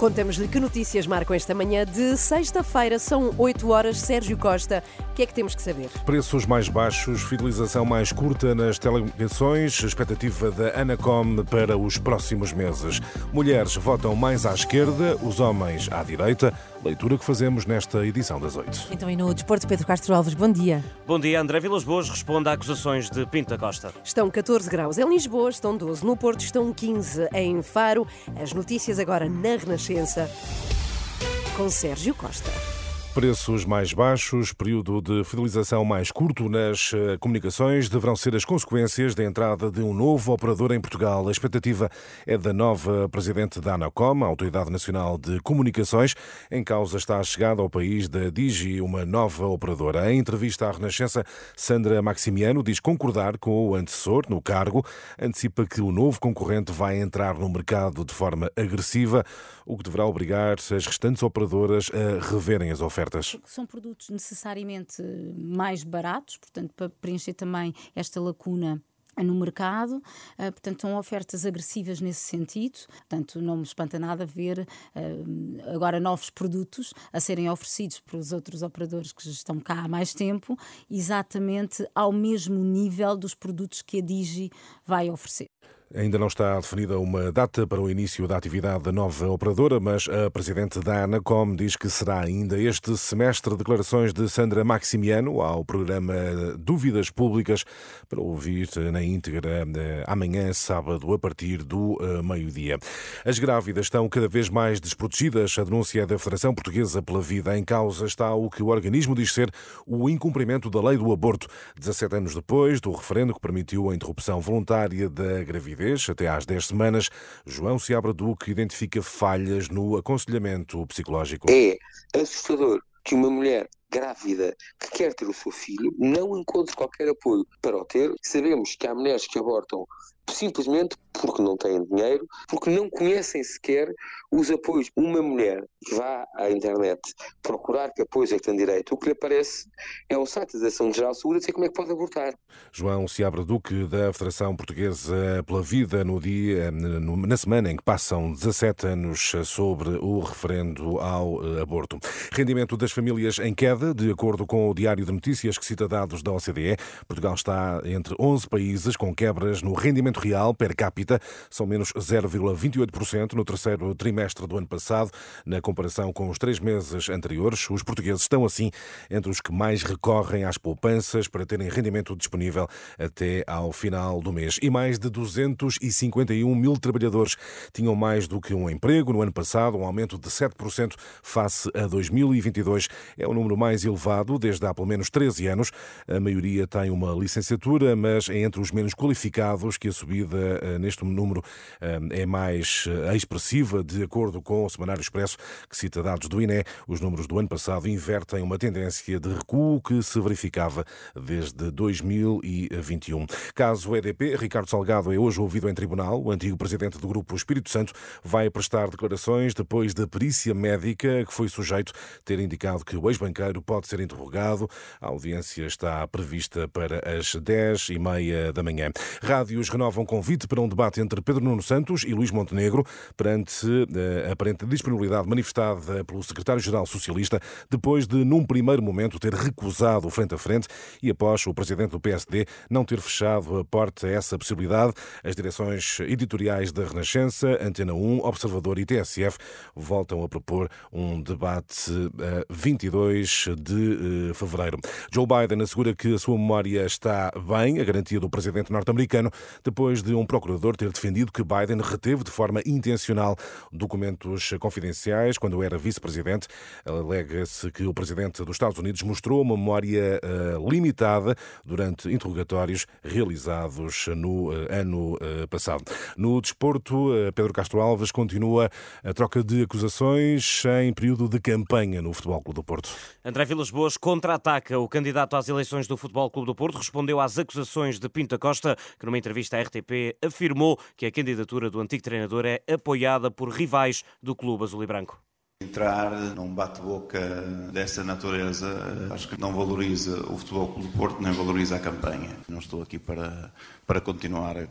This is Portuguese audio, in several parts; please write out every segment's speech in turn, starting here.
Contamos-lhe que notícias marcam esta manhã de sexta-feira. São 8 horas. Sérgio Costa, o que é que temos que saber? Preços mais baixos, fidelização mais curta nas telecomunicações, expectativa da Anacom para os próximos meses. Mulheres votam mais à esquerda, os homens à direita. Leitura que fazemos nesta edição das 8. Então, e no Desporto, Pedro Castro Alves, bom dia. Bom dia, André Vilas Boas responde a acusações de Pinta Costa. Estão 14 graus em Lisboa, estão 12 no Porto, estão 15 em Faro. As notícias agora na Renascença com Sérgio Costa. Preços mais baixos, período de fidelização mais curto nas eh, comunicações deverão ser as consequências da entrada de um novo operador em Portugal. A expectativa é da nova presidente da Anacom, a Autoridade Nacional de Comunicações. Em causa está a chegada ao país da Digi, uma nova operadora. Em entrevista à Renascença, Sandra Maximiano diz concordar com o antecessor no cargo, antecipa que o novo concorrente vai entrar no mercado de forma agressiva, o que deverá obrigar as restantes operadoras a reverem as ofertas ofertas? São produtos necessariamente mais baratos, portanto, para preencher também esta lacuna no mercado, ah, portanto, são ofertas agressivas nesse sentido. Portanto, não me espanta nada ver ah, agora novos produtos a serem oferecidos pelos outros operadores que estão cá há mais tempo, exatamente ao mesmo nível dos produtos que a Digi vai oferecer. Ainda não está definida uma data para o início da atividade da nova operadora, mas a presidente da Anacom diz que será ainda este semestre. Declarações de Sandra Maximiano ao programa Dúvidas Públicas para ouvir na íntegra eh, amanhã, sábado, a partir do eh, meio-dia. As grávidas estão cada vez mais desprotegidas. A denúncia da Federação Portuguesa pela Vida em causa está o que o organismo diz ser o incumprimento da lei do aborto. 17 anos depois do referendo que permitiu a interrupção voluntária da gravidez até às 10 semanas, João Seabra Duque identifica falhas no aconselhamento psicológico. É assustador que uma mulher grávida que quer ter o seu filho não encontre qualquer apoio para o ter. Sabemos que há mulheres que abortam simplesmente porque não têm dinheiro, porque não conhecem sequer os apoios. Uma mulher que vá à internet procurar que apoios é que tem direito, o que lhe aparece é o site da Ação Geral Saúde dizer como é que pode abortar. João Seabra Duque, da Federação Portuguesa pela Vida, no dia, na semana em que passam 17 anos sobre o referendo ao eh, aborto. Rendimento das famílias em queda, de acordo com o Diário de Notícias que cita dados da OCDE. Portugal está entre 11 países com quebras no rendimento real per capita são menos 0,28% no terceiro trimestre do ano passado, na comparação com os três meses anteriores. Os portugueses estão, assim, entre os que mais recorrem às poupanças para terem rendimento disponível até ao final do mês. E mais de 251 mil trabalhadores tinham mais do que um emprego no ano passado, um aumento de 7% face a 2022. É o número mais elevado desde há pelo menos 13 anos. A maioria tem uma licenciatura, mas é entre os menos qualificados que a subida eh, neste número eh, é mais eh, expressiva, de acordo com o Semanário Expresso, que cita dados do INE. Os números do ano passado invertem uma tendência de recuo que se verificava desde 2021. Caso EDP, Ricardo Salgado é hoje ouvido em tribunal. O antigo presidente do Grupo Espírito Santo vai prestar declarações depois da perícia médica que foi sujeito ter indicado que o ex-banqueiro pode ser interrogado. A audiência está prevista para as 10 e meia da manhã. Rádios renovam convite para um debate entre Pedro Nuno Santos e Luís Montenegro perante eh, a aparente disponibilidade manifestada pelo secretário-geral socialista depois de, num primeiro momento, ter recusado frente a frente e após o presidente do PSD não ter fechado a porta a essa possibilidade. As direções editoriais da Renascença, Antena 1, Observador e TSF voltam a propor um debate a 22 de eh, fevereiro. Joe Biden assegura que a sua memória está bem, a garantia do presidente norte-americano, depois de um procurador ter defendido que Biden reteve de forma intencional documentos confidenciais quando era vice-presidente. Alega-se que o presidente dos Estados Unidos mostrou uma memória uh, limitada durante interrogatórios realizados no uh, ano passado. No desporto, Pedro Castro Alves continua a troca de acusações em período de campanha no Futebol Clube do Porto. André Vilas Boas contra-ataca. O candidato às eleições do Futebol Clube do Porto respondeu às acusações de Pinta Costa, que numa entrevista à RTP afirmou que a candidatura do antigo treinador é apoiada por rivais do clube azul e branco. Entrar num bate-boca dessa natureza acho que não valoriza o Futebol Clube do Porto, nem valoriza a campanha. Não estou aqui para, para continuar a,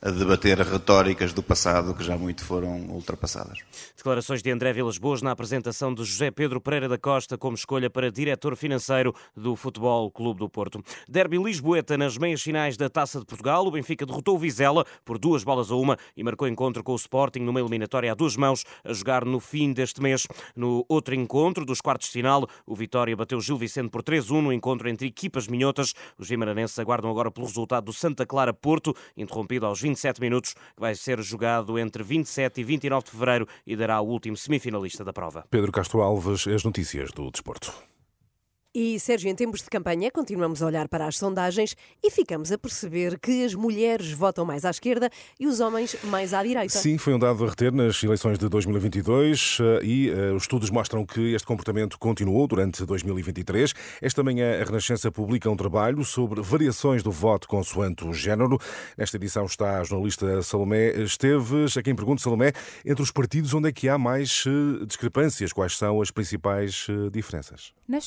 a debater retóricas do passado que já muito foram ultrapassadas. Declarações de André Vilas Boas na apresentação de José Pedro Pereira da Costa como escolha para diretor financeiro do Futebol Clube do Porto. Derby Lisboeta nas meias finais da Taça de Portugal. O Benfica derrotou o Vizela por duas bolas a uma e marcou encontro com o Sporting numa eliminatória a duas mãos a jogar no fim deste mês. No outro encontro dos quartos de final, o Vitória bateu Gil Vicente por 3-1 no encontro entre equipas minhotas. Os vimaranenses aguardam agora pelo resultado do Santa Clara Porto, interrompido aos 27 minutos, que vai ser jogado entre 27 e 29 de fevereiro e dará o último semifinalista da prova. Pedro Castro Alves, as notícias do desporto. E, Sérgio, em tempos de campanha, continuamos a olhar para as sondagens e ficamos a perceber que as mulheres votam mais à esquerda e os homens mais à direita. Sim, foi um dado a reter nas eleições de 2022 e uh, os estudos mostram que este comportamento continuou durante 2023. Esta manhã, a Renascença publica um trabalho sobre variações do voto consoante o género. Nesta edição está a jornalista Salomé Esteves. A quem pergunta, Salomé, entre os partidos, onde é que há mais uh, discrepâncias? Quais são as principais diferenças? Nas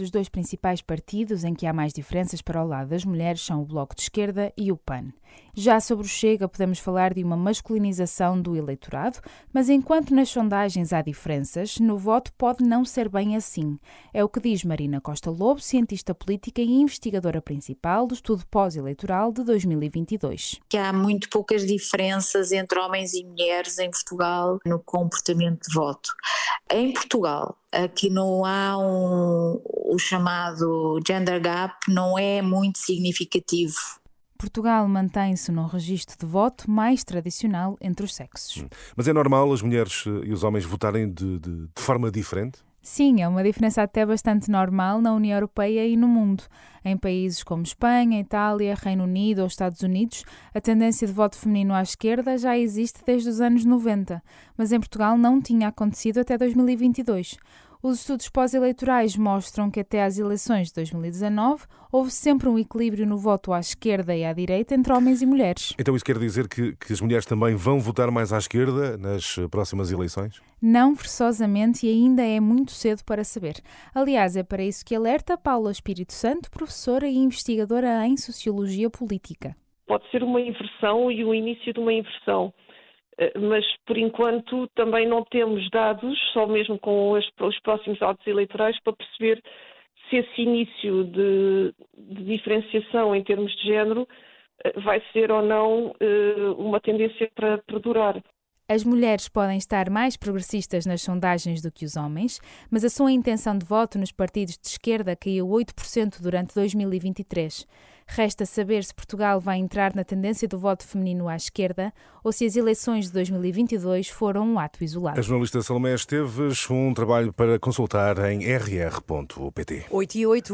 os dois principais partidos em que há mais diferenças para o lado das mulheres são o Bloco de Esquerda e o PAN. Já sobre o Chega, podemos falar de uma masculinização do eleitorado, mas enquanto nas sondagens há diferenças, no voto pode não ser bem assim. É o que diz Marina Costa Lobo, cientista política e investigadora principal do estudo pós-eleitoral de 2022. Que há muito poucas diferenças entre homens e mulheres em Portugal no comportamento de voto. Em Portugal, aqui não há um, o chamado gender gap, não é muito significativo. Portugal mantém-se num registro de voto mais tradicional entre os sexos. Mas é normal as mulheres e os homens votarem de, de, de forma diferente? Sim, é uma diferença até bastante normal na União Europeia e no mundo. Em países como Espanha, Itália, Reino Unido ou Estados Unidos, a tendência de voto feminino à esquerda já existe desde os anos 90, mas em Portugal não tinha acontecido até 2022. Os estudos pós-eleitorais mostram que até às eleições de 2019 houve sempre um equilíbrio no voto à esquerda e à direita entre homens e mulheres. Então isso quer dizer que, que as mulheres também vão votar mais à esquerda nas próximas eleições? Não forçosamente e ainda é muito cedo para saber. Aliás, é para isso que alerta Paula Espírito Santo, professora e investigadora em Sociologia Política. Pode ser uma inversão e o início de uma inversão mas por enquanto também não temos dados, só mesmo com as, os próximos autos eleitorais, para perceber se esse início de, de diferenciação em termos de género vai ser ou não uma tendência para perdurar. As mulheres podem estar mais progressistas nas sondagens do que os homens, mas a sua intenção de voto nos partidos de esquerda caiu 8% durante 2023. Resta saber se Portugal vai entrar na tendência do voto feminino à esquerda ou se as eleições de 2022 foram um ato isolado. A jornalista Salomé Esteves, um trabalho para consultar em rr.pt. 8 e 8.